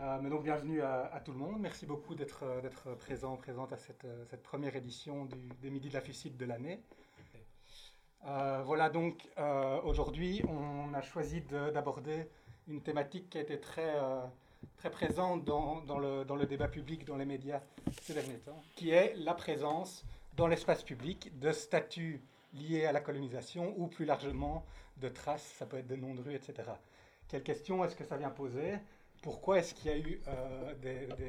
Euh, mais donc bienvenue à, tout le monde. Merci beaucoup d'être d'être présent, présente à cette, cette première édition du, des Midi de la Ficide de l'année. Euh, voilà donc aujourd'hui on a choisi d'aborder une thématique qui a été très, très présente dans, dans, le, dans le débat public, dans les médias ces derniers temps, qui est la présence dans l'espace public de statuts liés à la colonisation ou plus largement de traces, ça peut être des noms de rues, etc. Quelle question est-ce que ça vient poser Pourquoi est-ce qu'il y a eu euh,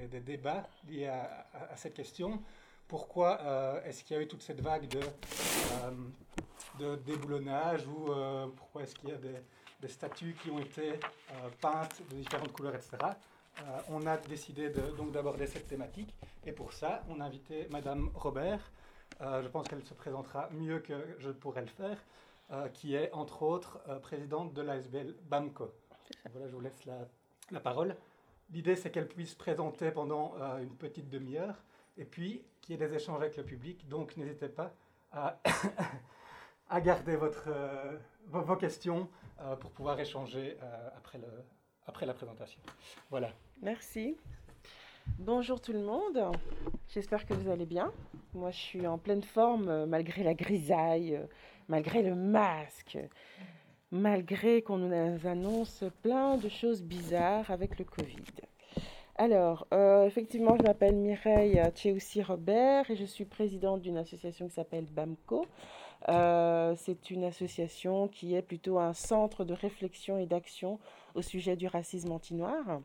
des, débats liés à, cette question? Pourquoi euh, est-ce qu'il y a eu toute cette vague de, euh, de déboulonnage ou pourquoi est-ce qu'il y a des, statues qui ont été peintes de différentes couleurs, etc. on a décidé donc d'aborder cette thématique et pour ça, on a invité Madame Robert, je pense qu'elle se présentera mieux que je pourrais le faire. Qui est entre autres présidente de l'ASBL BAMCO. Voilà, je vous laisse la, la parole. L'idée, c'est qu'elle puisse présenter pendant euh, une petite demi-heure et puis qu'il y ait des échanges avec le public. Donc, n'hésitez pas à, garder votre, vos, questions pour pouvoir échanger après, le, après la présentation. Voilà. Merci. Bonjour tout le monde, j'espère que vous allez bien. Moi je suis en pleine forme malgré la grisaille, malgré le masque, malgré qu'on nous annonce plein de choses bizarres avec le Covid. Alors, euh, effectivement, je m'appelle Mireille Tcheoussi Robert et je suis présidente d'une association qui s'appelle BAMCO. Euh, c'est une association qui est plutôt un centre de réflexion et d'action au sujet du racisme anti-noir.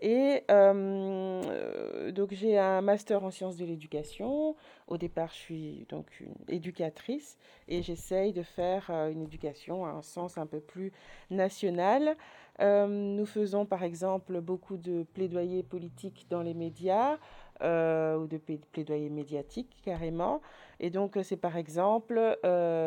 Et euh, donc j'ai un master en sciences de l'éducation. Au départ, je suis donc une éducatrice et j'essaye de faire euh, une éducation à un sens un peu plus national. Euh, nous faisons par exemple beaucoup de plaidoyer politique dans les médias. ou de plaidoyer médiatique carrément. Et donc c'est par exemple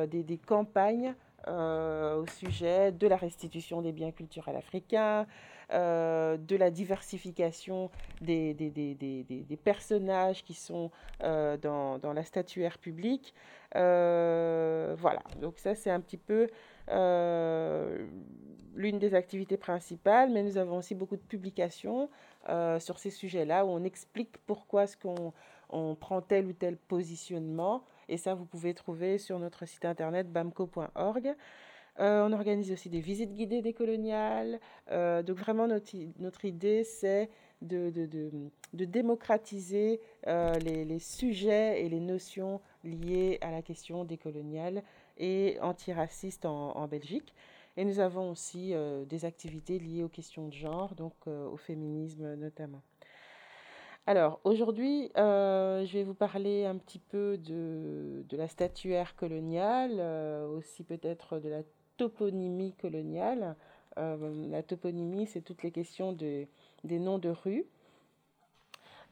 des, campagnes au sujet de la restitution des biens culturels africains, euh, de la diversification des, des, des, des personnages qui sont euh, dans, dans, la statuaire publique. Euh, voilà, donc ça c'est un petit peu l'une des activités principales, mais nous avons aussi beaucoup de publications sur ces sujets-là où on explique pourquoi est-ce qu'on on prend tel ou tel positionnement. Et ça, vous pouvez trouver sur notre site internet bamco.org. Euh, on organise aussi des visites guidées décoloniales. Euh, donc vraiment, notre, notre idée, c'est de, de, de, démocratiser euh, les, les, sujets et les notions liées à la question décoloniale et antiraciste en, en Belgique. Et nous avons aussi des activités liées aux questions de genre, donc au féminisme notamment. Alors aujourd'hui, je vais vous parler un petit peu de, de la statuaire coloniale, aussi peut-être de la toponymie coloniale. Euh, la toponymie, c'est toutes les questions de, des noms de rues.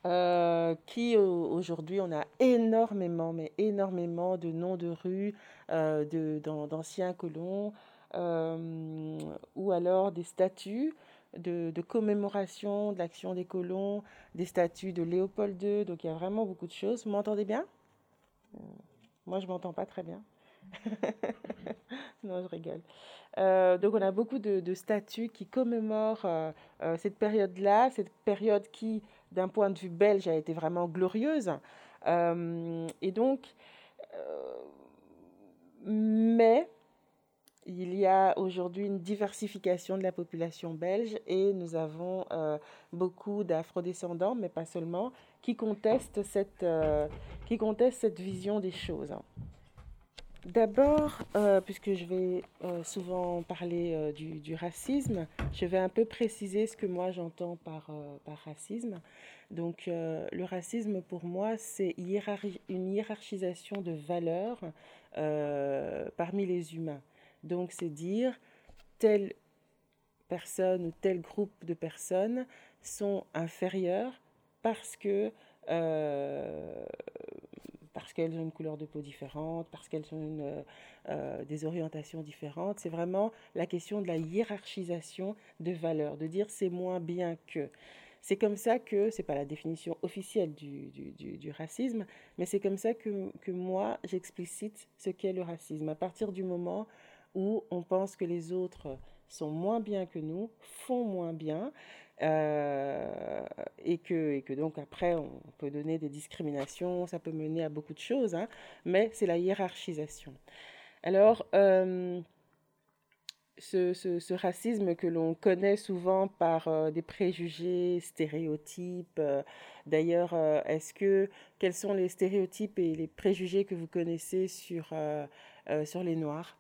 Euh, qui aujourd'hui on a énormément, mais énormément de noms de rues, euh, d'anciens colons, ou alors des statues de, commémoration de l'action des colons, des statues de Léopold II. Donc il y a vraiment beaucoup de choses. Vous m'entendez bien? Moi je m'entends pas très bien. non, je rigole. Euh, donc, on a beaucoup de, statues qui commémorent euh, euh, cette période-là, cette période qui, d'un point de vue belge, a été vraiment glorieuse. et donc, mais il y a aujourd'hui une diversification de la population belge et nous avons beaucoup d'afrodescendants, mais pas seulement, qui contestent cette, qui contestent cette vision des choses. D'abord, euh, puisque je vais euh, souvent parler euh, du, racisme, je vais un peu préciser ce que moi j'entends par, par racisme. Donc, le racisme pour moi, c'est une hiérarchisation de valeurs parmi les humains. Donc, c'est dire telle personne ou tel groupe de personnes sont inférieurs parce que parce qu'elles ont une couleur de peau différente, parce qu'elles ont euh, euh, des orientations différentes. C'est vraiment la question de la hiérarchisation de valeurs, de dire c'est moins bien que. C'est comme ça que, c'est pas la définition officielle du, du, du, racisme, mais c'est comme ça que, que moi j'explicite ce qu'est le racisme. À partir du moment où on pense que les autres sont moins bien que nous, font moins bien, euh, et, que, donc après, on peut donner des discriminations, ça peut mener à beaucoup de choses, hein, mais c'est la hiérarchisation. Alors, euh, ce, racisme que l'on connaît souvent par euh, des préjugés, stéréotypes. D'ailleurs, est-ce que quels sont les stéréotypes et les préjugés que vous connaissez sur, sur les Noirs,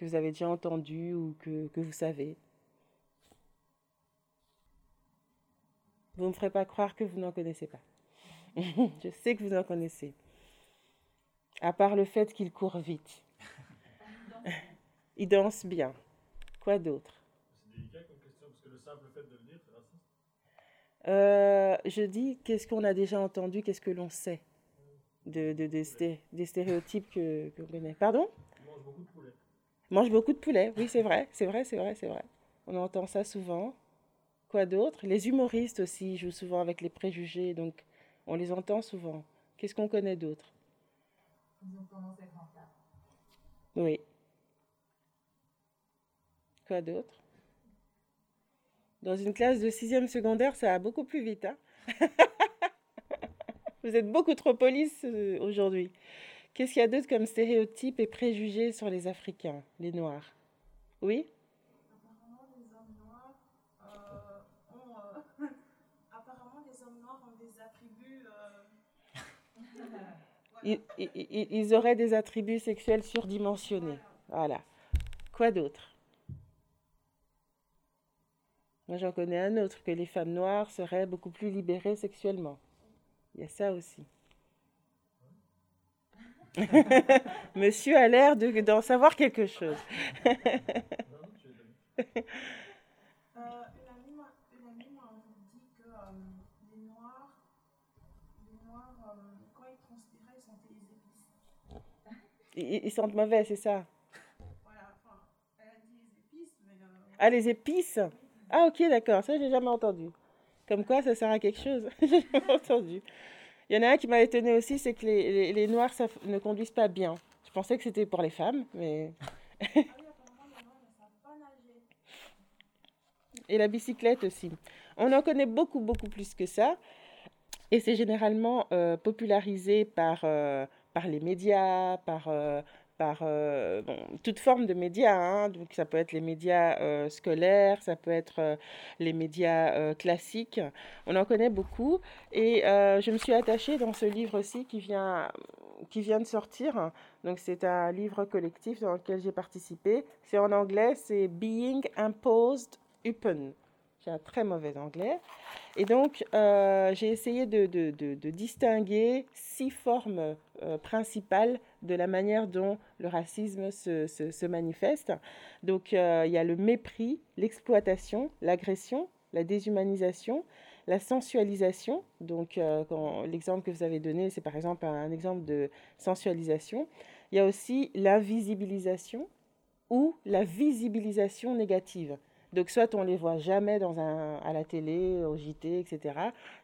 que vous avez déjà entendus ou que, que vous savez Vous ne me ferez pas croire que vous n'en connaissez pas. Je sais que vous en connaissez. À part le fait qu'il court vite. Il danse bien. Quoi d'autre? Euh, je dis, qu'est-ce qu'on a déjà entendu, qu'est-ce que l'on sait de, de, des stéréotypes que, que connaît? Pardon? Mange beaucoup de poulet. Mange beaucoup de poulet, oui, c'est vrai, c'est vrai, c'est vrai, c'est vrai. On entend ça souvent. Quoi d'autre? Les humoristes aussi jouent souvent avec les préjugés, donc on les entend souvent. Qu'est-ce qu'on connaît d'autre? Ils ont tendance à être Oui. Quoi d'autre? Dans une classe de sixième secondaire, ça va beaucoup plus vite. Hein Vous êtes beaucoup trop police euh, aujourd'hui. Qu'est-ce qu'il y a d'autre comme stéréotypes et préjugés sur les Africains, les Noirs? Oui? Ils, auraient des attributs sexuels surdimensionnés. Voilà. Quoi d'autre? Moi, j'en connais un autre, que les femmes noires seraient beaucoup plus libérées sexuellement. Il y a ça aussi. Monsieur a l'air d'en savoir quelque chose. Ils, sentent mauvais, c'est ça? Ah, les épices? Ah, ok, d'accord. Ça, j'ai jamais entendu. Comme quoi, ça sert à quelque chose. j'ai jamais entendu. Il y en a un qui m'a étonné aussi, c'est que les, les, noirs ne conduisent pas bien. Je pensais que c'était pour les femmes, mais. Et la bicyclette aussi. On en connaît beaucoup, beaucoup plus que ça. Et c'est généralement euh, popularisé par. Euh, par les médias, par, euh, par euh, toute forme de médias. Hein. Donc, ça peut être les médias euh, scolaires, ça peut être les médias classiques. On en connaît beaucoup. Et je me suis attachée dans ce livre-ci qui vient, qui vient de sortir. Donc, c'est un livre collectif dans lequel j'ai participé. C'est en anglais, c'est Being Imposed Upon. J'ai un très mauvais anglais. Et donc, euh, j'ai essayé de, de, de, distinguer six formes euh, principales de la manière dont le racisme se, se, manifeste. Donc, euh, il y a le mépris, l'exploitation, l'agression, la déshumanisation, la sensualisation. Donc, l'exemple que vous avez donné, c'est par exemple un exemple de sensualisation. Il y a aussi l'invisibilisation ou la visibilisation négative. Donc soit on les voit jamais dans un, à la télé, au JT, etc.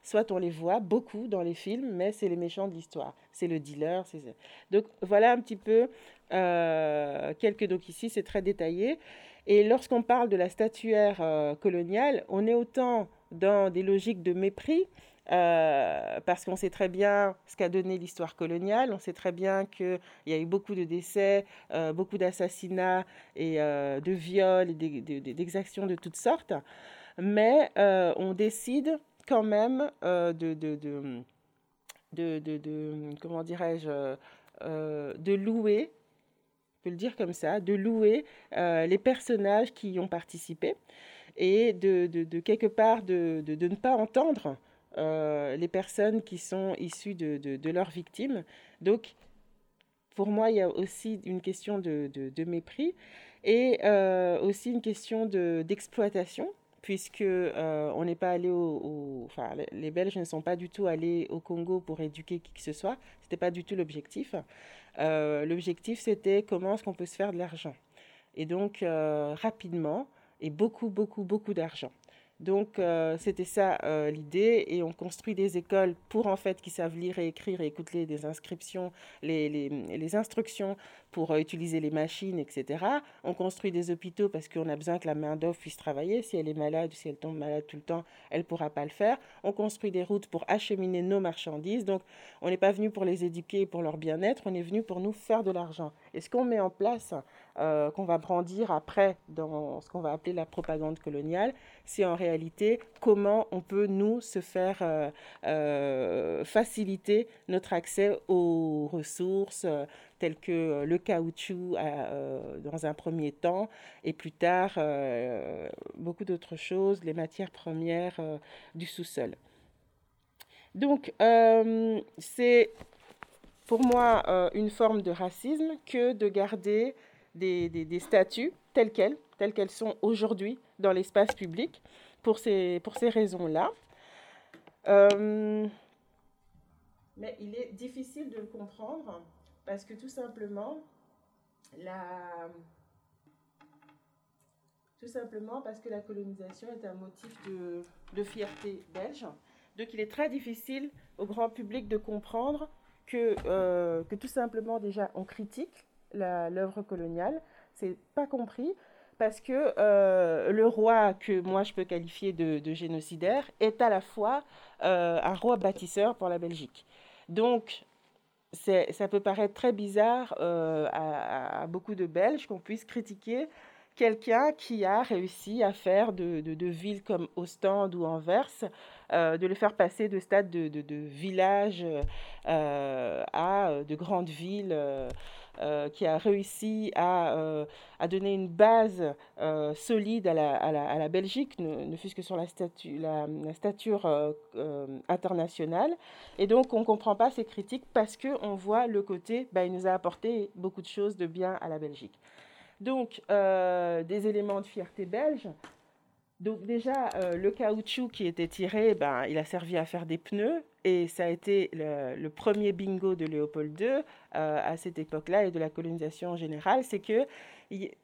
Soit on les voit beaucoup dans les films, mais c'est les méchants de l'histoire. C'est le dealer. Donc voilà un petit peu euh, quelques... Donc ici c'est très détaillé. Et lorsqu'on parle de la statuaire euh, coloniale, on est autant dans des logiques de mépris euh, parce qu'on sait très bien ce qu'a donné l'histoire coloniale, on sait très bien qu'il y a eu beaucoup de décès, euh, beaucoup d'assassinats et euh, de viols et d'exactions de toutes sortes, mais on décide quand même de, de, de, comment dirais-je, de louer, peut le dire comme ça, de louer les personnages qui y ont participé et de, quelque part de, ne pas entendre euh, les personnes qui sont issues de, de, leurs victimes. Donc, pour moi, il y a aussi une question de, de mépris et euh, aussi une question d'exploitation, puisque euh, on n'est pas allé au, enfin, les Belges ne sont pas du tout allés au Congo pour éduquer qui que ce soit. C'était pas du tout l'objectif. l'objectif, c'était comment est-ce qu'on peut se faire de l'argent. Et donc, rapidement, et beaucoup, beaucoup, beaucoup d'argent. Donc euh, c'était ça euh, l'idée. Et on construit des écoles pour en fait qui savent lire et écrire et écouter des inscriptions, les, instructions pour euh, utiliser les machines, etc. On construit des hôpitaux parce qu'on a besoin que la main-d'œuvre puisse travailler. Si elle est malade si elle tombe malade tout le temps, elle ne pourra pas le faire. On construit des routes pour acheminer nos marchandises. Donc, on n'est pas venu pour les éduquer et pour leur bien-être, on est venu pour nous faire de l'argent. Et ce qu'on met en place, euh, qu'on va brandir après dans ce qu'on va appeler la propagande coloniale, c'est en réalité comment on peut, nous, se faire euh, faciliter notre accès aux ressources telles que le caoutchouc dans un premier temps et plus tard beaucoup d'autres choses, les matières premières du sous-sol. Donc, c'est pour moi une forme de racisme que de garder des, des, statuts tels quels, tels qu'elles sont aujourd'hui dans l'espace public, pour ces, pour ces raisons-là. mais il est difficile de le comprendre parce que tout simplement, tout simplement parce que la colonisation est un motif de, fierté belge. Donc il est très difficile au grand public de comprendre que, euh, que tout simplement déjà on critique l'œuvre coloniale. C'est pas compris parce que euh, le roi que moi je peux qualifier de, de génocidaire est à la fois euh, un roi bâtisseur pour la Belgique. Donc ça peut paraître très bizarre euh, à, beaucoup de Belges qu'on puisse critiquer quelqu'un qui a réussi à faire de, villes comme Ostende ou Anvers, euh, de les faire passer de stade de, de villages euh, à de grandes villes euh, qui a réussi à, euh, à, donner une base euh, solide à la, à, la, à la, Belgique, ne, fût-ce que sur la, la, la stature internationale. Et donc, on ne comprend pas ces critiques parce qu'on voit le côté, bah, il nous a apporté beaucoup de choses de bien à la Belgique. Donc, des éléments de fierté belge, donc déjà, le caoutchouc qui était tiré, ben, il a servi à faire des pneus. Et ça a été le, premier bingo de Léopold II euh, à cette époque-là et de la colonisation en général, c'est que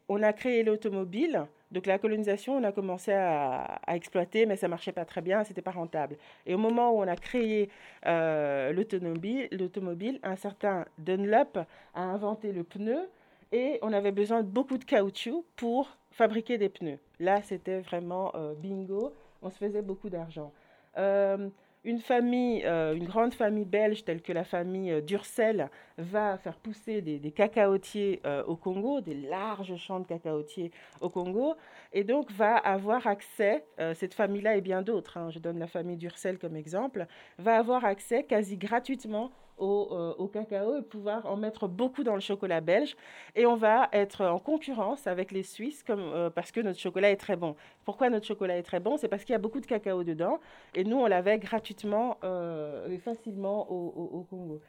on a créé l'automobile. Donc la colonisation, on a commencé à, exploiter, mais ça marchait pas très bien, c'était pas rentable. Et au moment où on a créé euh, l'automobile, un certain Dunlop a inventé le pneu et on avait besoin de beaucoup de caoutchouc pour fabriquer des pneus. Là, c'était vraiment euh, bingo, on se faisait beaucoup d'argent. Euh, une famille, euh, une grande famille belge telle que la famille d'Ursel va faire pousser des, cacaotiers au Congo, des larges champs de cacaotiers au Congo, et donc va avoir accès, cette famille-là et bien d'autres, hein, je donne la famille d'Ursel comme exemple, va avoir accès quasi gratuitement euh, au, cacao et pouvoir en mettre beaucoup dans le chocolat belge. Et on va être en concurrence avec les Suisses euh, parce que notre chocolat est très bon. Pourquoi notre chocolat est très bon? C'est parce qu'il y a beaucoup de cacao dedans. Et nous, on l'avait gratuitement euh, et facilement au, Congo.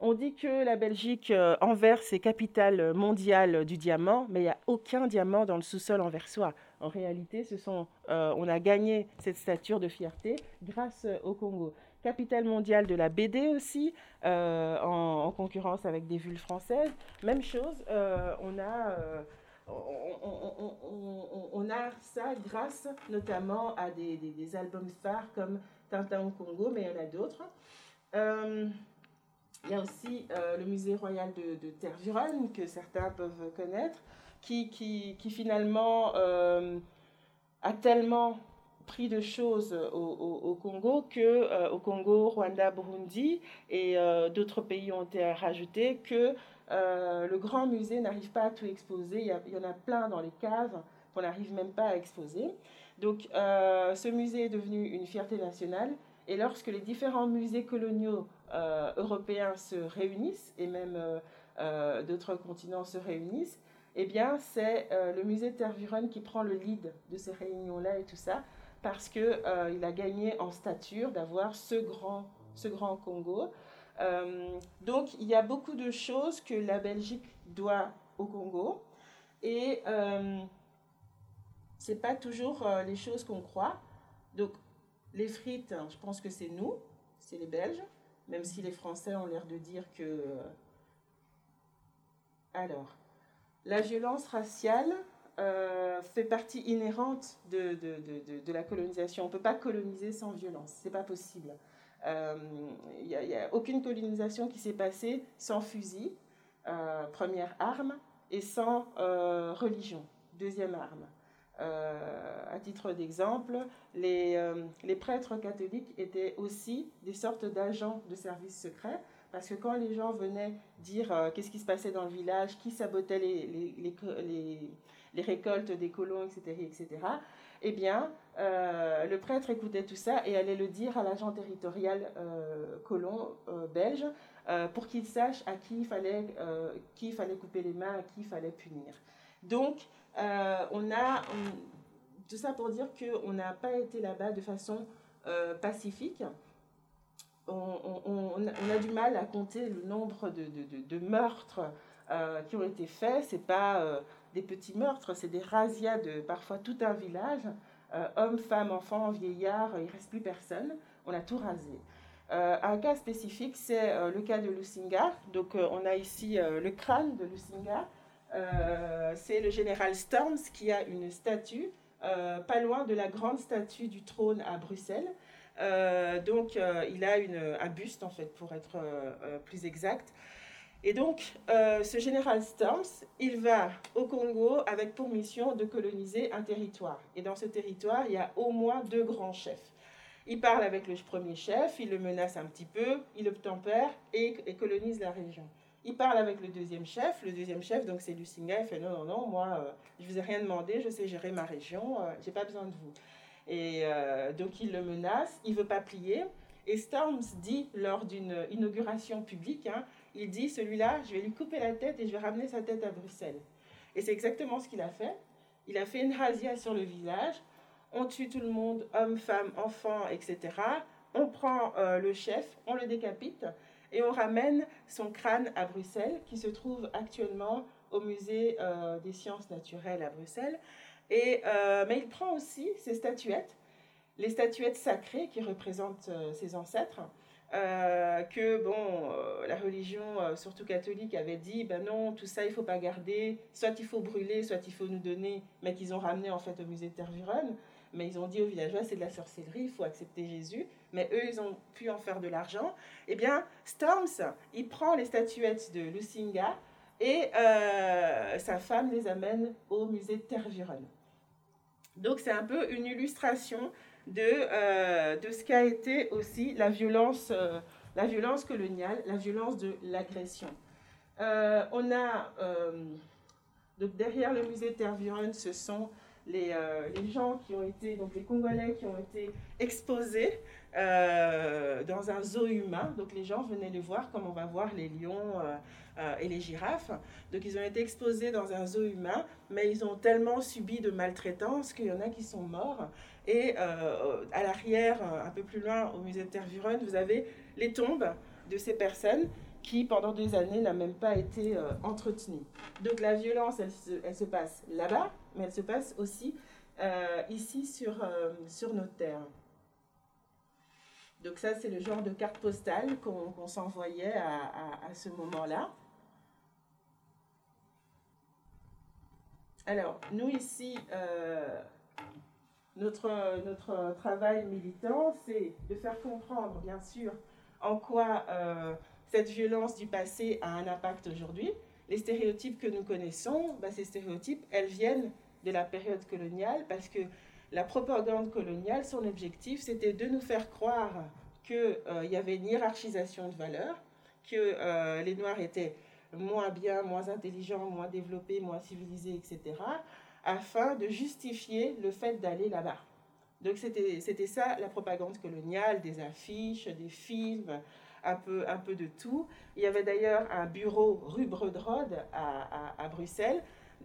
On dit que la Belgique, Anvers, est capitale mondiale du diamant, mais il n'y a aucun diamant dans le sous-sol anversois. En réalité, ce sont, on a gagné cette stature de fierté grâce au Congo capitale mondiale de la BD aussi, euh, en, concurrence avec des vulles françaises. Même chose, euh, on, a, euh, on, a ça grâce notamment à des, albums phares comme Tintin au Congo, mais il y en a d'autres. il y a aussi le musée royal de, de Tervuren, que certains peuvent connaître, qui, qui finalement a tellement pris de choses au, Congo que euh, au Congo, Rwanda, Burundi et euh, d'autres pays ont été rajoutés que euh, le grand musée n'arrive pas à tout exposer. Il y, en a plein dans les caves qu'on n'arrive même pas à exposer. Donc ce musée est devenu une fierté nationale et lorsque les différents musées coloniaux européens se réunissent et même d'autres continents se réunissent, eh bien, c'est le musée Tervuren qui prend le lead de ces réunions-là et tout ça parce qu'il euh, il a gagné en stature d'avoir ce grand, ce grand Congo. Euh, donc il y a beaucoup de choses que la Belgique doit au Congo et euh, c'est pas toujours euh, les choses qu'on croit. Donc les frites, je pense que c'est nous, c'est les Belges, même si les Français ont l'air de dire que. Alors, la violence raciale, euh, fait partie inhérente de, de, de, de la colonisation. On ne peut pas coloniser sans violence, c'est pas possible. Il euh, n'y a, aucune colonisation qui s'est passée sans fusil. première arme, et sans religion, deuxième arme. à titre d'exemple, les, les, prêtres catholiques étaient aussi des sortes d'agents de services secrets, parce que quand les gens venaient dire qu'est-ce qui se passait dans le village, qui sabotait les, les, les récoltes des colons, etc., etc., eh bien, euh, le prêtre écoutait tout ça et allait le dire à l'agent territorial euh, colon euh, belge pour qu'il sache à qui il, fallait, qui fallait couper les mains, à qui il fallait punir. Donc, on a tout ça pour dire qu'on n'a pas été là-bas de façon pacifique. On, a du mal à compter le nombre de, de meurtres qui ont été faits. C'est pas des petits meurtres, c'est des razzias de parfois tout un village, euh, hommes, femmes, enfants, vieillards, il ne reste plus personne, on a tout rasé. Euh, un cas spécifique, c'est euh, le cas de Lusinga. Donc, on a ici le crâne de Lusinga. c'est le général Storms qui a une statue pas loin de la grande statue du trône à Bruxelles. donc, il a une, un buste, en fait, pour être plus exact. Et donc, euh, ce général Storms, il va au Congo avec pour mission de coloniser un territoire. Et dans ce territoire, il y a au moins deux grands chefs. Il parle avec le premier chef, il le menace un petit peu, il obtempère et, et colonise la région. Il parle avec le deuxième chef. Le deuxième chef, donc c'est Lusinga, il fait non, non, non, moi, euh, je ne vous ai rien demandé, je sais gérer ma région, euh, je n'ai pas besoin de vous. Et donc il le menace, il ne veut pas plier. Et Storms dit lors d'une inauguration publique, hein, il dit, celui-là, je vais lui couper la tête et je vais ramener sa tête à Bruxelles. Et c'est exactement ce qu'il a fait. Il a fait une razzia sur le village. On tue tout le monde, hommes, femmes, enfants, etc. On prend euh, le chef, on le décapite et on ramène son crâne à Bruxelles, qui se trouve actuellement au musée euh, des sciences naturelles à Bruxelles. Et, euh, mais il prend aussi ses statuettes, les statuettes sacrées qui représentent ses ancêtres. Euh, que bon, euh, la religion, euh, surtout catholique, avait dit ben non, tout ça il faut pas garder, soit il faut brûler, soit il faut nous donner, mais qu'ils ont ramené en fait au musée de Tervuren. Mais ils ont dit aux villageois c'est de la sorcellerie, il faut accepter Jésus. Mais eux, ils ont pu en faire de l'argent. Eh bien, Storms, il prend les statuettes de Lucinga et sa femme les amène au musée de Tervuren. Donc c'est un peu une illustration de, euh, de ce qu'a été aussi la violence, euh, la violence coloniale, la violence de l'agression. Euh, on a, donc derrière le musée Tervuren, ce sont les, les, gens qui ont été, donc les Congolais qui ont été exposés dans un zoo humain. Donc les gens venaient les voir comme on va voir les lions et les girafes. Donc ils ont été exposés dans un zoo humain, mais ils ont tellement subi de maltraitance qu'il y en a qui sont morts. Et euh, à l'arrière, un peu plus loin, au musée de Tervuren, vous avez les tombes de ces personnes qui, pendant des années, n'ont même pas été euh, entretenues. Donc la violence, elle se, elle se passe là-bas, mais elle se passe aussi euh, ici sur, sur notre terre. Donc ça, c'est le genre de carte postale qu'on s'envoyait à, ce moment-là. Alors, nous ici, notre, notre travail militant, c'est de faire comprendre, bien sûr, en quoi euh, cette violence du passé a un impact aujourd'hui. Les stéréotypes que nous connaissons, bah, ces stéréotypes, elles viennent de la période coloniale parce que la propagande coloniale, son objectif, c'était de nous faire croire qu'il euh, y avait une hiérarchisation de valeurs, que euh, les Noirs étaient moins bien, moins intelligents, moins développés, moins civilisés, etc afin de justifier le fait d'aller là-bas. Donc c'était ça la propagande coloniale, des affiches, des films, un peu, un peu de tout. Il y avait d'ailleurs un bureau rue Bredrode à, Bruxelles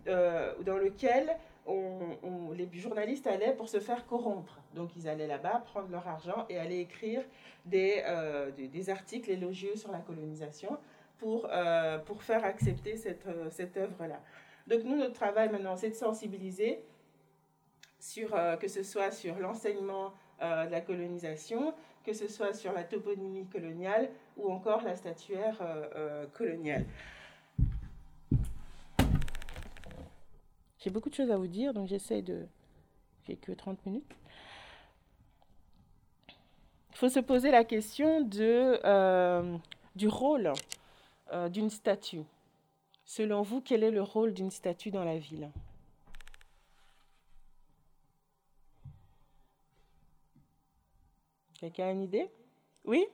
euh, dans lequel on, les journalistes allaient pour se faire corrompre. Donc ils allaient là-bas prendre leur argent et aller écrire des, euh, des, articles élogieux sur la colonisation pour, euh, pour faire accepter cette, cette œuvre-là. Donc nous, notre travail maintenant, c'est de sensibiliser, sur, euh, que ce soit sur l'enseignement euh, de la colonisation, que ce soit sur la toponymie coloniale ou encore la statuaire euh, coloniale. J'ai beaucoup de choses à vous dire, donc j'essaie de... J'ai que 30 minutes. Il faut se poser la question de, du rôle d'une statue. selon vous, quel est le rôle d'une statue dans la ville? Quelqu'un a une idée? Oui?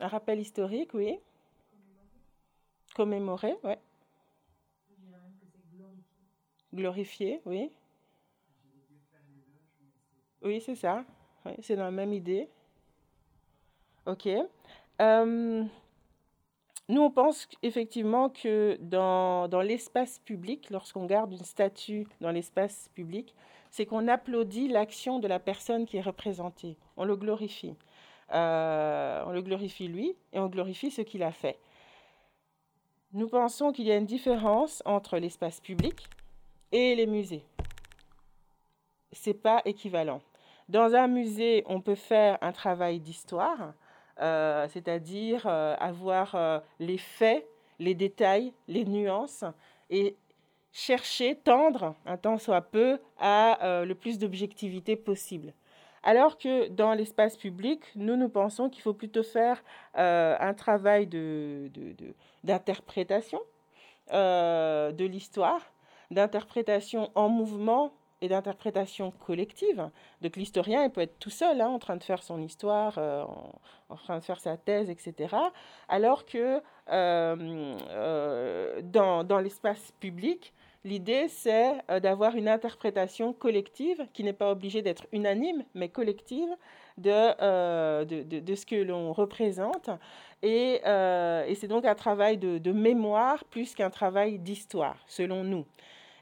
Un rappel historique, oui. Commémorer, oui. Glorifier, oui. Oui, c'est ça. c'est dans la même idée. OK. Euh, nous, on pense effectivement que dans, dans l'espace public, lorsqu'on garde une statue dans l'espace public, c'est qu'on applaudit l'action de la personne qui est représentée. On le glorifie. Euh, on le glorifie lui et on glorifie ce qu'il a fait. Nous pensons qu'il y a une différence entre l'espace public et les musées. C'est pas équivalent. Dans un musée, on peut faire un travail d'histoire, euh, c'est-à-dire euh, avoir euh, les faits, les détails, les nuances et chercher, tendre, un temps soit peu, à le plus d'objectivité possible. Alors que dans l'espace public, nous, nous pensons qu'il faut plutôt faire un travail d'interprétation de, de l'histoire, d'interprétation en mouvement et d'interprétation collective. Donc l'historien, il peut être tout seul hein, en train de faire son histoire, euh, en, train de faire sa thèse, etc. Alors que euh, euh, dans, dans l'espace public, l'idée, c'est d'avoir une interprétation collective qui n'est pas obligée d'être unanime, mais collective de, de, de, ce que l'on représente. Et, et c'est donc un travail de, de mémoire plus qu'un travail d'histoire, selon nous.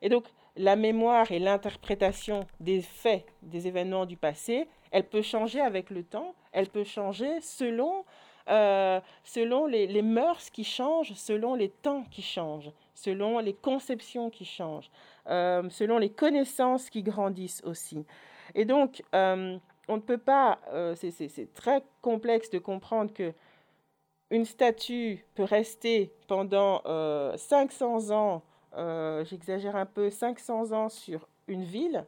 Et donc, la mémoire et l'interprétation des faits, des événements du passé, elle peut changer avec le temps, elle peut changer selon, euh, selon les, mœurs qui changent, selon les temps qui changent, selon les conceptions qui changent, euh, selon les connaissances qui grandissent aussi. Et donc, euh, on ne peut pas, c'est très complexe de comprendre que une statue peut rester pendant 500 ans euh, j'exagère un peu, 500 ans sur une ville,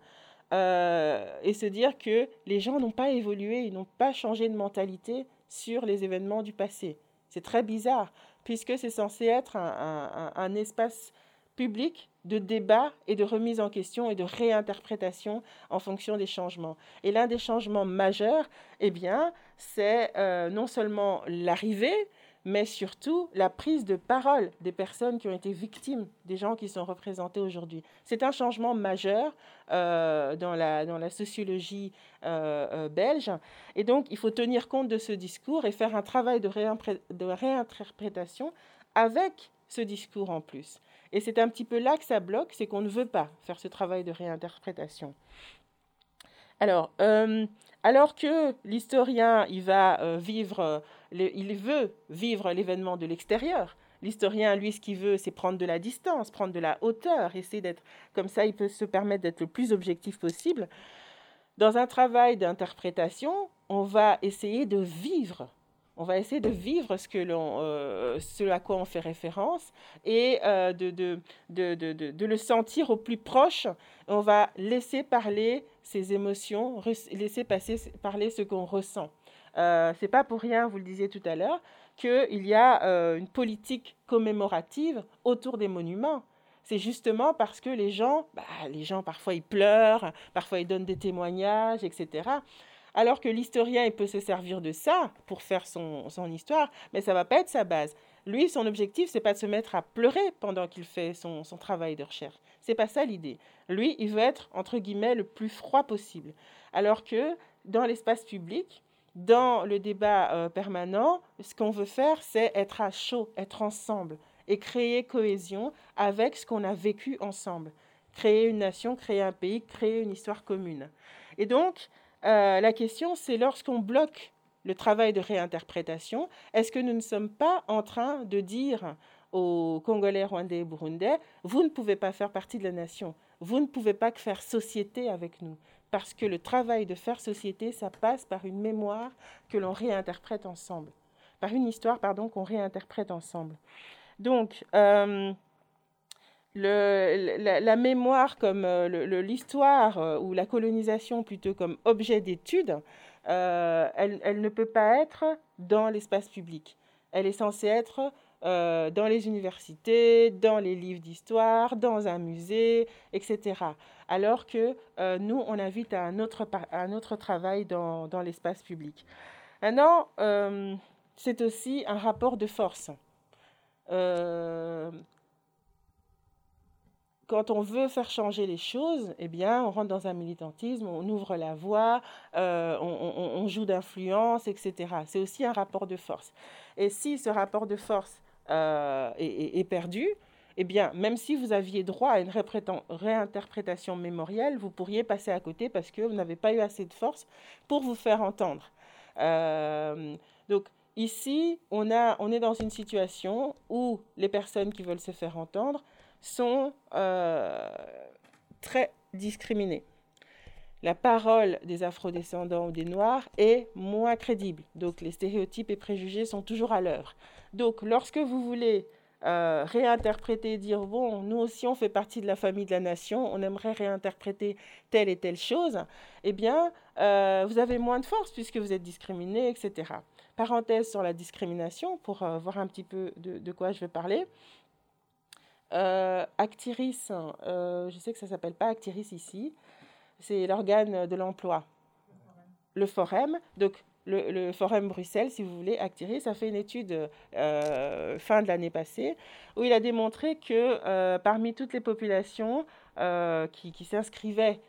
euh, et se dire que les gens n'ont pas évolué, ils n'ont pas changé de mentalité sur les événements du passé. C'est très bizarre, puisque c'est censé être un, espace public de débat et de remise en question et de réinterprétation en fonction des changements. Et l'un des changements majeurs, eh bien, c'est euh, non seulement l'arrivée, mais surtout la prise de parole des personnes qui ont été victimes des gens qui sont représentés aujourd'hui. C'est un changement majeur euh, dans, la, dans la sociologie euh, euh, belge. Et donc, il faut tenir compte de ce discours et faire un travail de, de réinterprétation avec ce discours en plus. Et c'est un petit peu là que ça bloque, c'est qu'on ne veut pas faire ce travail de réinterprétation. Alors, alors que l'historien, il va vivre il veut vivre l'événement de l'extérieur. L'historien, lui, ce qu'il veut, c'est prendre de la distance, prendre de la hauteur, essayer d'être comme ça, il peut se permettre d'être le plus objectif possible. Dans un travail d'interprétation, on va essayer de vivre. On va essayer de vivre ce, euh, à quoi on fait référence et euh, de, de, le sentir au plus proche. On va laisser parler ses émotions, laisser passer, parler ce qu'on ressent. Euh, c'est pas pour rien, vous le disiez tout à l'heure, qu'il y a euh, une politique commémorative autour des monuments. C'est justement parce que les gens, bah, les gens parfois ils pleurent, parfois ils donnent des témoignages, etc. Alors que l'historien, il peut se servir de ça pour faire son, son histoire, mais ça va pas être sa base. Lui, son objectif, c'est pas de se mettre à pleurer pendant qu'il fait son, son travail de recherche. C'est pas ça l'idée. Lui, il veut être entre guillemets le plus froid possible. Alors que dans l'espace public, dans le débat euh, permanent, ce qu'on veut faire, c'est être à chaud, être ensemble et créer cohésion avec ce qu'on a vécu ensemble. Créer une nation, créer un pays, créer une histoire commune. Et donc, euh, la question, c'est lorsqu'on bloque le travail de réinterprétation, est-ce que nous ne sommes pas en train de dire aux Congolais, Rwandais et Burundais, vous ne pouvez pas faire partie de la nation, vous ne pouvez pas faire société avec nous parce que le travail de faire société, ça passe par une mémoire que l'on réinterprète ensemble, par une histoire, pardon, qu'on réinterprète ensemble. Donc, euh, la, mémoire comme euh, l'histoire euh, ou la colonisation plutôt comme objet d'étude, elle, ne peut pas être dans l'espace public. Elle est censée être dans les universités, dans les livres d'histoire, dans un musée, etc. Alors que euh, nous, on invite à un autre, travail dans, l'espace public. Maintenant, euh, c'est aussi un rapport de force. quand on veut faire changer les choses, eh bien, on rentre dans un militantisme, on ouvre la voie, on, on, joue d'influence, etc. C'est aussi un rapport de force. Et si ce rapport de force euh, est, perdu, eh bien, même si vous aviez droit à une réinterprétation mémorielle, vous pourriez passer à côté parce que vous n'avez pas eu assez de force pour vous faire entendre. Euh, donc, ici, on, est dans une situation où les personnes qui veulent se faire entendre sont euh, très discriminées. La parole des afrodescendants ou des noirs est moins crédible. Donc, les stéréotypes et préjugés sont toujours à l'œuvre. Donc, lorsque vous voulez euh, réinterpréter, dire, bon, nous aussi, on fait partie de la famille de la nation, on aimerait réinterpréter telle et telle chose, eh bien, euh, vous avez moins de force puisque vous êtes discriminé, etc. Parenthèse sur la discrimination, pour euh, voir un petit peu de, quoi je vais parler. Actiris, je sais que ça ne s'appelle pas Actiris ici, c'est l'organe de l'emploi. Le forum. Donc, le, Forum Bruxelles, si vous voulez, a fait une étude euh, fin de l'année passée où il a démontré que euh, parmi toutes les populations euh, qui, s'inscrivaient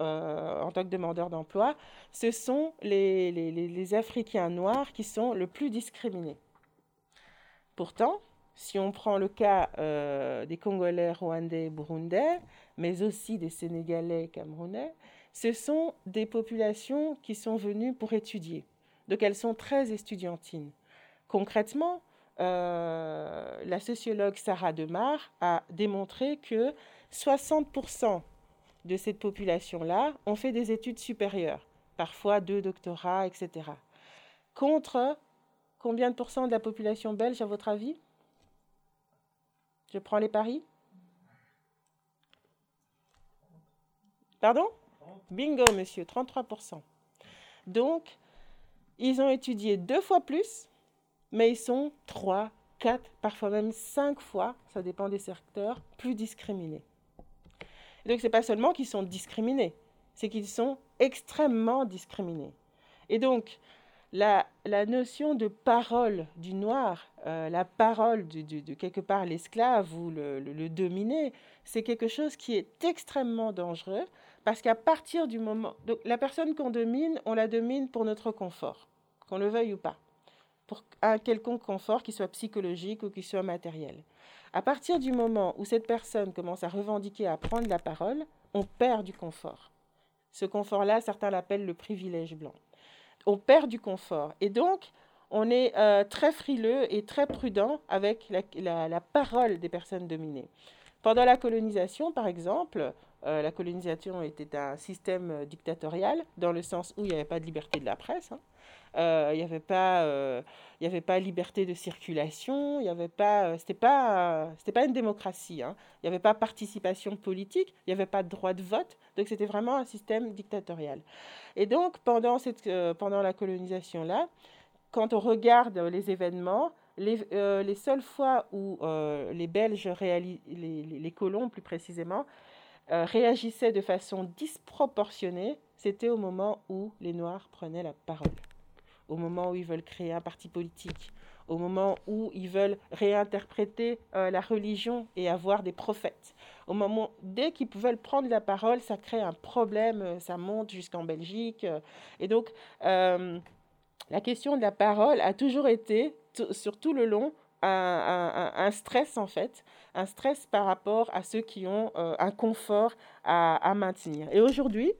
en tant que demandeurs d'emploi, ce sont les, Africains noirs qui sont le plus discriminés. Pourtant, si on prend le cas des Congolais, Rwandais, Burundais, mais aussi des Sénégalais, Camerounais, ce sont des populations qui sont venues pour étudier. Donc elles sont très estudiantines. Concrètement, euh, la sociologue Sarah Demar a démontré que 60% de cette population-là ont fait des études supérieures, parfois deux doctorats, etc. Contre combien de pourcents de la population belge, à votre avis? Je prends les paris? Pardon? Bingo, monsieur, 33%. Donc, ils ont étudié deux fois plus, mais ils sont trois, quatre, parfois même cinq fois, ça dépend des secteurs, plus discriminés. donc, ce n'est pas seulement qu'ils sont discriminés, c'est qu'ils sont extrêmement discriminés. Et donc, la, notion de parole du noir, euh, la parole de, quelque part l'esclave ou le, le dominé, c'est quelque chose qui est extrêmement dangereux parce qu'à partir du moment... La personne qu'on domine, on la domine pour notre confort, qu'on le veuille ou pas. Pour un quelconque confort, qui soit psychologique ou qui soit matériel. À partir du moment où cette personne commence à revendiquer, à prendre la parole, on perd du confort. Ce confort-là, certains l'appellent le privilège blanc. On perd du confort. Et donc, on est euh, très frileux et très prudent avec la parole des personnes dominées. Pendant la colonisation, par exemple, euh, la colonisation était un système euh, dictatorial, dans le sens où il n'y avait pas de liberté de la presse. Hein. Euh, il n'y avait pas, il y avait pas liberté de circulation, il y avait pas, c'était pas, c'était pas une démocratie. Hein. Il n'y avait pas participation politique, il n'y avait pas de droit de vote. Donc c'était vraiment un système dictatorial. Et donc pendant cette, pendant la colonisation là, quand on regarde les événements, les, les seules fois où les Belges réalisent, les, les colons plus précisément, euh, réagissaient de façon disproportionnée, c'était au moment où les Noirs prenaient la parole, au moment où ils veulent créer un parti politique, au moment où ils veulent réinterpréter euh, la religion et avoir des prophètes. Au moment, dès qu'ils veulent prendre la parole, ça crée un problème, euh, ça monte jusqu'en Belgique. Et donc, la question de la parole a toujours été, sur tout le long, un, stress en fait, un stress par rapport à ceux qui ont euh, un confort à, maintenir. Et aujourd'hui,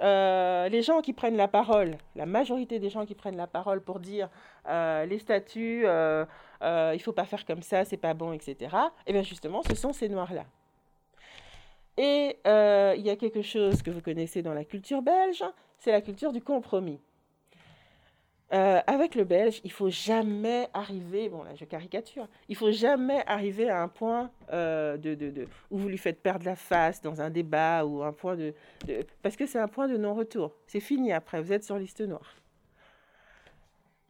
euh, les gens qui prennent la parole, la majorité des gens qui prennent la parole pour dire euh, les statuts, il ne faut pas faire comme ça, c'est pas bon, etc. Et eh bien justement, ce sont ces noirs-là. Et il y a quelque chose que vous connaissez dans la culture belge, c'est la culture du compromis. Euh, avec le belge, il faut jamais arriver, bon là je caricature, il faut jamais arriver à un point euh, de, de, de, où vous lui faites perdre la face dans un débat ou un point de... parce que c'est un point de non-retour. C'est fini après, vous êtes sur liste noire.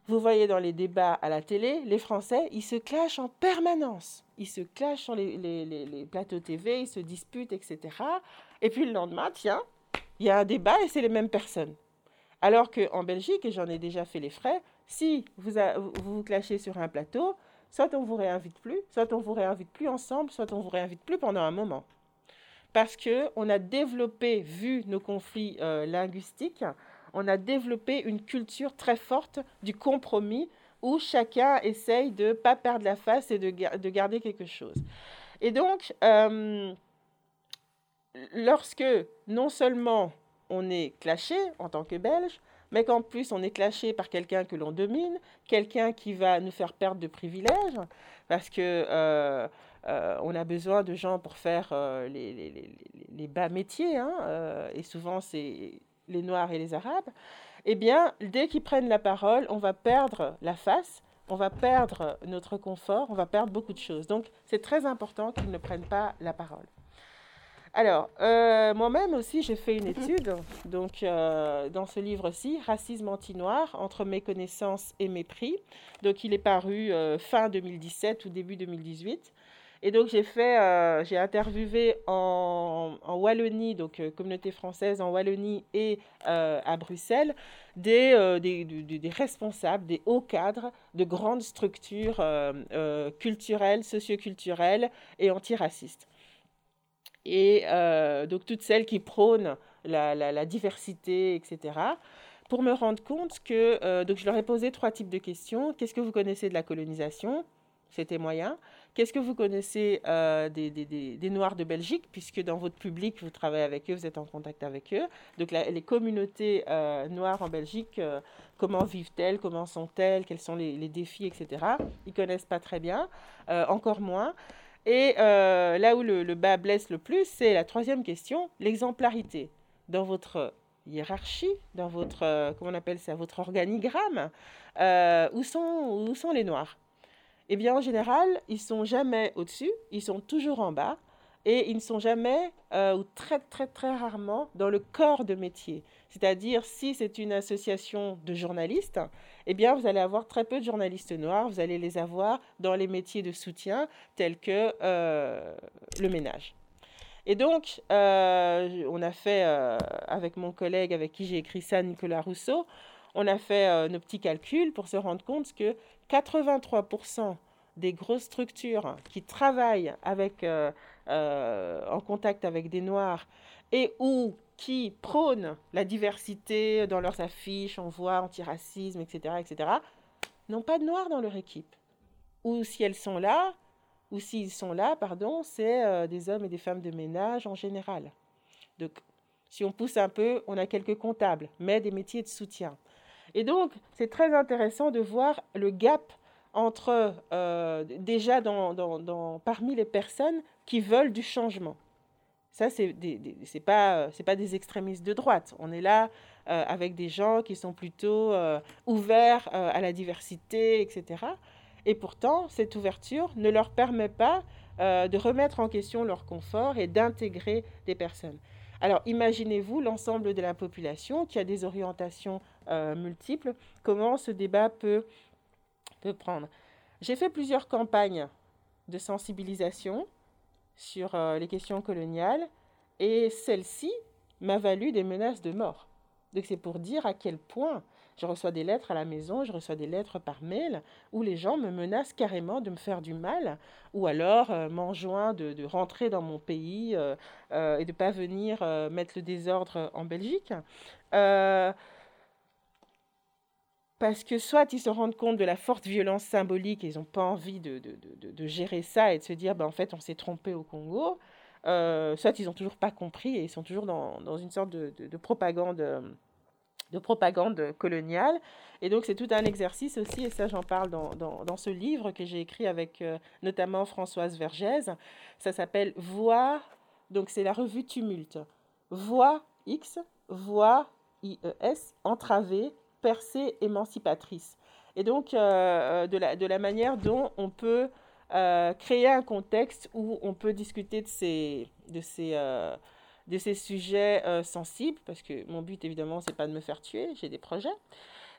vous voyez dans les débats à la télé, les Français, ils se clashent en permanence. Ils se clashent sur les, les plateaux TV, ils se disputent, etc. Et puis le lendemain, tiens, il y a un débat et c'est les mêmes personnes. Alors qu'en Belgique, et j'en ai déjà fait les frais, si vous, vous clashez sur un plateau, soit on vous réinvite plus, soit on vous réinvite plus ensemble, soit on vous réinvite plus pendant un moment. Parce qu'on a développé, vu nos conflits euh, linguistiques, on a développé une culture très forte du compromis où chacun essaye de ne pas perdre la face et de, de, garder quelque chose. Et donc, euh, lorsque non seulement on est clashé en tant que Belge, mais qu'en plus on est clashé par quelqu'un que l'on domine, quelqu'un qui va nous faire perdre de privilèges, parce que euh, euh, on a besoin de gens pour faire euh, les, bas métiers, hein, et souvent c'est les Noirs et les Arabes. Eh bien, dès qu'ils prennent la parole, on va perdre la face, on va perdre notre confort, on va perdre beaucoup de choses. Donc, c'est très important qu'ils ne prennent pas la parole. Alors, euh, moi-même aussi, j'ai fait une étude, euh, dans ce livre-ci, Racisme anti-noir, entre méconnaissance et mépris. Donc, il est paru euh, fin 2017 ou début 2018. Et donc, j'ai fait, j'ai interviewé en, Wallonie, donc communauté française en Wallonie et à Bruxelles, des, des, responsables, des hauts cadres de grandes structures culturelles, socioculturelles et antiracistes et euh, donc toutes celles qui prônent la, diversité, etc. Pour me rendre compte que, euh, donc je leur ai posé trois types de questions. Qu'est-ce que vous connaissez de la colonisation? C'était moyen. Qu'est-ce que vous connaissez euh, des, Noirs de Belgique, puisque dans votre public, vous travaillez avec eux, vous êtes en contact avec eux. Donc les communautés noires en Belgique, comment vivent-elles, comment sont-elles, quels sont les, les, défis, etc. Ils connaissent pas très bien, encore moins. Et euh, là où le, bas blesse le plus, c'est la troisième question, l'exemplarité. Dans votre hiérarchie, dans votre, euh, comment on appelle ça, votre organigramme, euh, où, sont, où sont les noirs? Eh bien, en général, ils sont jamais au-dessus, ils sont toujours en bas et ils ne sont jamais ou très très très rarement dans le corps de métier. C'est-à-dire si c'est une association de journalistes, eh bien, vous allez avoir très peu de journalistes noirs. Vous allez les avoir dans les métiers de soutien tels que euh, le ménage. Et donc, euh, on a fait, euh, avec mon collègue avec qui j'ai écrit ça, Nicolas Rousseau, on a fait nos petits calculs pour se rendre compte que 83% des grosses structures qui travaillent avec, en contact avec des Noirs et ou qui prônent la diversité dans leurs affiches, on voit antiracisme, etc., etc., n'ont pas de noirs dans leur équipe. Ou si elles sont là, ou s'ils sont là, pardon, c'est euh, des hommes et des femmes de ménage en général. Donc, si on pousse un peu, on a quelques comptables, mais des métiers de soutien. Et donc, c'est très intéressant de voir le gap entre, euh, déjà dans, parmi les personnes qui veulent du changement. Ça, ce n'est pas, pas des extrémistes de droite. On est là euh, avec des gens qui sont plutôt euh, ouverts euh, à la diversité, etc. Et pourtant, cette ouverture ne leur permet pas de remettre en question leur confort et d'intégrer des personnes. Alors, imaginez-vous l'ensemble de la population qui a des orientations multiples, comment ce débat peut, peut prendre? J'ai fait plusieurs campagnes de sensibilisation sur euh, les questions coloniales et celle-ci m'a valu des menaces de mort. Donc c'est pour dire à quel point je reçois des lettres à la maison, je reçois des lettres par mail où les gens me menacent carrément de me faire du mal ou alors euh, m'enjoignent de, rentrer dans mon pays euh, et de ne pas venir mettre le désordre en Belgique parce que soit ils se rendent compte de la forte violence symbolique et ils n'ont pas envie de, gérer ça et de se dire, ben, en fait, on s'est trompé au Congo, euh, soit ils n'ont toujours pas compris et ils sont toujours dans, une sorte de, propagande de propagande coloniale. Et donc, c'est tout un exercice aussi, et ça, j'en parle dans, ce livre que j'ai écrit avec euh, notamment Françoise Vergès. Ça s'appelle Voix, donc c'est la revue Tumulte. Voix X, Voix IES, entravée, percée émancipatrice. Et donc, euh, euh, de, la, manière dont on peut euh, créer un contexte où on peut discuter de ces, de ces, de ces sujets sensibles, parce que mon but, évidemment, c'est pas de me faire tuer, j'ai des projets.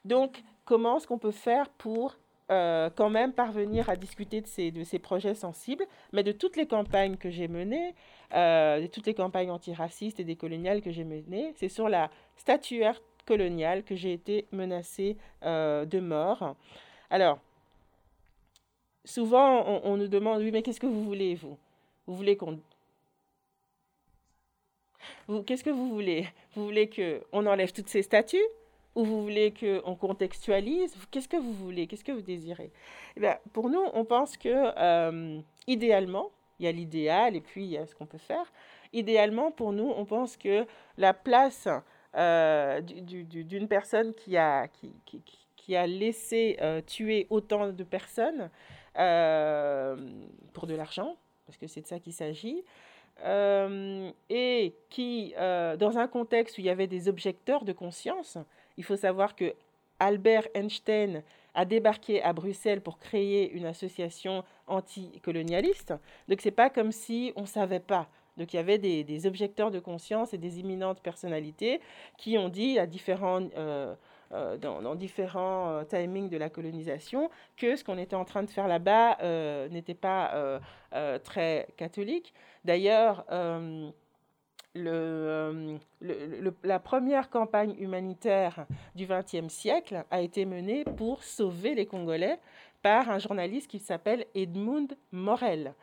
Donc, comment est-ce qu'on peut faire pour quand même parvenir à discuter de ces, de ces projets sensibles, mais de toutes les campagnes que j'ai menées, de toutes les campagnes antiracistes et décoloniales que j'ai menées, c'est sur la statuaire coloniale que j'ai été menacée euh, de mort. Alors, souvent, on, nous demande, oui, mais qu'est-ce que vous voulez, vous? Vous voulez qu'on... Qu'est-ce que vous voulez? Vous voulez qu'on enlève toutes ces statues? Ou vous voulez qu'on contextualise? Qu'est-ce que vous voulez? Qu'est-ce que vous désirez? Eh bien, Pour nous, on pense que, euh, idéalement, il y a l'idéal et puis il y a ce qu'on peut faire. Idéalement, pour nous, on pense que la place euh, d'une personne qui a, qui, qui, qui a laissé euh, tuer autant de personnes pour de l'argent, parce que c'est de ça qu'il s'agit, et qui, dans un contexte où il y avait des objecteurs de conscience, il faut savoir que Albert Einstein a débarqué à Bruxelles pour créer une association anticolonialiste. Donc c'est pas comme si on savait pas. Donc il y avait des, objecteurs de conscience et des imminentes personnalités qui ont dit à différents, euh, euh, dans, différents euh, timings de la colonisation que ce qu'on était en train de faire là-bas n'était pas très catholique. D'ailleurs, le, la première campagne humanitaire du XXe siècle a été menée pour sauver les Congolais par un journaliste qui s'appelle Edmund Morel.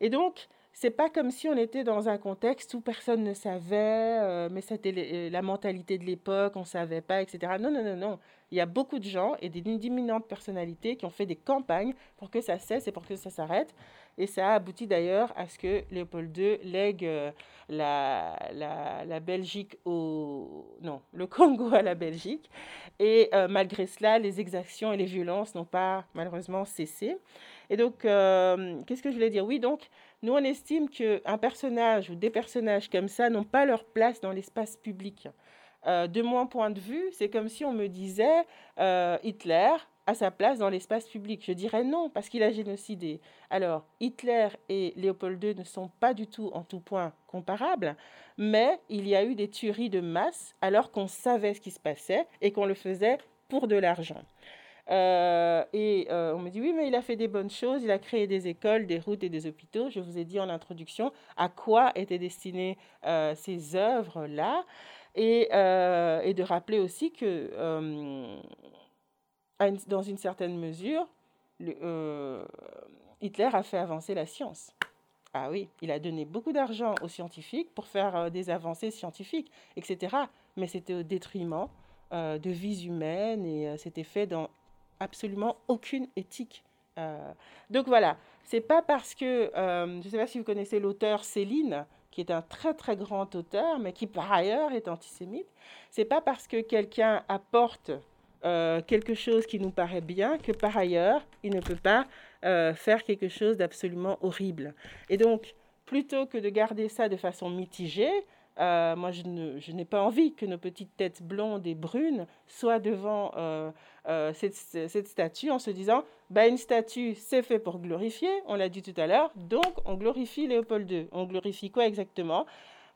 Et donc, c'est pas comme si on était dans un contexte où personne ne savait, euh, mais c'était euh, la mentalité de l'époque, on savait pas, etc. Non, non, non, non. Il y a beaucoup de gens et des personnalités qui ont fait des campagnes pour que ça cesse et pour que ça s'arrête. Et ça a abouti d'ailleurs à ce que Léopold II lègue euh, la, la, la, Belgique au... Non, le Congo à la Belgique. Et malgré cela, les exactions et les violences n'ont pas malheureusement cessé. Et donc, qu'est-ce que je voulais dire? Oui, donc, nous, on estime qu'un personnage ou des personnages comme ça n'ont pas leur place dans l'espace public. de mon point de vue, c'est comme si on me disait Hitler à sa place dans l'espace public Je dirais non, parce qu'il a génocidé. Alors, Hitler et Léopold II ne sont pas du tout en tout point comparables, mais il y a eu des tueries de masse alors qu'on savait ce qui se passait et qu'on le faisait pour de l'argent. Euh, et euh, on me dit oui, mais il a fait des bonnes choses, il a créé des écoles, des routes et des hôpitaux. Je vous ai dit en introduction à quoi étaient destinées euh, ces œuvres-là. Et, de rappeler aussi que dans une certaine mesure, Hitler a fait avancer la science. Ah oui, il a donné beaucoup d'argent aux scientifiques pour faire des avancées scientifiques, etc. Mais c'était au détriment de vies humaines et c'était fait dans absolument aucune éthique. donc voilà, c'est pas parce que, je ne sais pas si vous connaissez l'auteur Céline, qui est un très très grand auteur, mais qui par ailleurs est antisémite. C'est pas parce que quelqu'un apporte euh, quelque chose qui nous paraît bien que par ailleurs, il ne peut pas euh, faire quelque chose d'absolument horrible. Et donc, plutôt que de garder ça de façon mitigée, euh, moi, je, n'ai pas envie que nos petites têtes blondes et brunes soient devant cette, cette, statue en se disant bah, une statue, c'est fait pour glorifier, on l'a dit tout à l'heure, donc on glorifie Léopold II. On glorifie quoi exactement?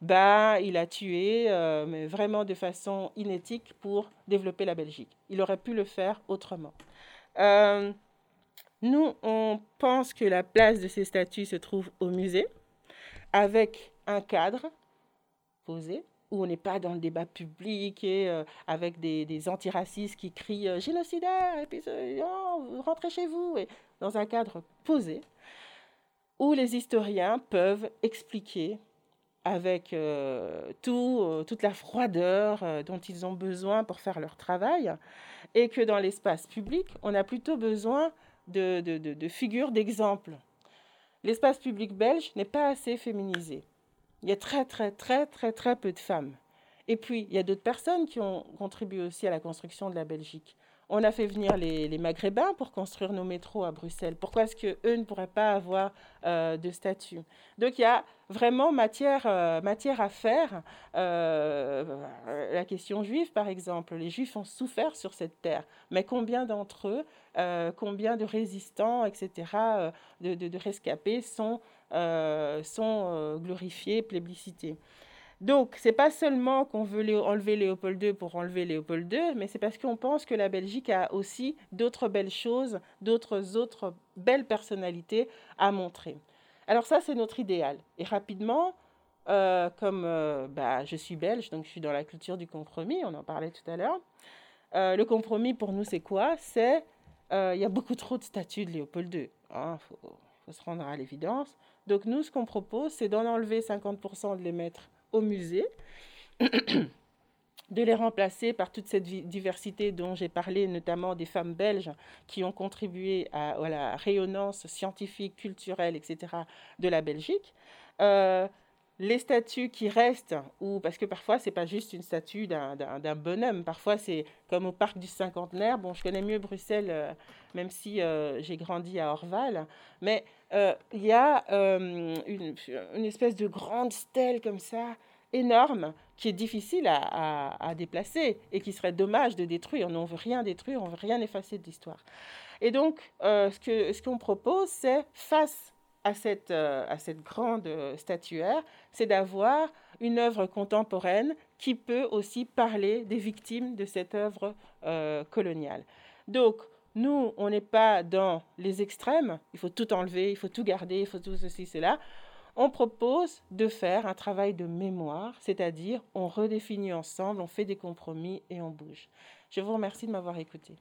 Bah, il a tué, euh, mais vraiment de façon inéthique pour développer la Belgique. Il aurait pu le faire autrement. Euh, nous, on pense que la place de ces statues se trouve au musée, avec un cadre où on n'est pas dans le débat public et euh, avec des, des, antiracistes qui crient génocidaire, et puis oh, rentrez chez vous, et dans un cadre posé, où les historiens peuvent expliquer avec euh, tout, euh, toute la froideur euh, dont ils ont besoin pour faire leur travail, et que dans l'espace public, on a plutôt besoin de, de, de, de figures d'exemple. L'espace public belge n'est pas assez féminisé. Il y a très très très très très peu de femmes. Et puis, il y a d'autres personnes qui ont contribué aussi à la construction de la Belgique. On a fait venir les, Maghrébins pour construire nos métros à Bruxelles. Pourquoi est-ce qu'eux ne pourraient pas avoir euh, de statut Donc il y a vraiment matière, euh, matière à faire. Euh, la question juive, par exemple. Les Juifs ont souffert sur cette terre. Mais combien d'entre eux, combien de résistants, etc., de, de, rescapés sont, sont glorifiés, plébiscités Donc, c'est pas seulement qu'on veut enlever Léopold II pour enlever Léopold II, mais c'est parce qu'on pense que la Belgique a aussi d'autres belles choses, d'autres autres belles personnalités à montrer. Alors ça, c'est notre idéal. Et rapidement, euh, comme euh, bah, je suis belge, donc je suis dans la culture du compromis, on en parlait tout à l'heure. Euh, le compromis pour nous, c'est quoi? C'est il y a beaucoup trop de statues de Léopold II. Hein, faut, faut, se rendre à l'évidence. Donc nous, ce qu'on propose, c'est d'en enlever 50%, de les mettre au musée, de les remplacer par toute cette diversité dont j'ai parlé, notamment des femmes belges qui ont contribué à, la rayonnance scientifique, culturelle, etc. de la Belgique. Euh, les statues qui restent, ou parce que parfois c'est pas juste une statue d'un bonhomme, parfois c'est comme au parc du cinquantenaire. Bon, je connais mieux Bruxelles, euh, même si euh, j'ai grandi à Orval, mais euh, il y a une, espèce de grande stèle comme ça, énorme, qui est difficile à, déplacer et qui serait dommage de détruire. on ne veut rien détruire, on veut rien effacer de l'histoire. Et donc, ce qu'on ce propose, c'est face à cette, euh, à cette grande euh, statuaire, c'est d'avoir une œuvre contemporaine qui peut aussi parler des victimes de cette œuvre euh, coloniale. Donc, nous, on n'est pas dans les extrêmes, il faut tout enlever, il faut tout garder, il faut tout ceci, cela. On propose de faire un travail de mémoire, c'est-à-dire on redéfinit ensemble, on fait des compromis et on bouge. Je vous remercie de m'avoir écouté.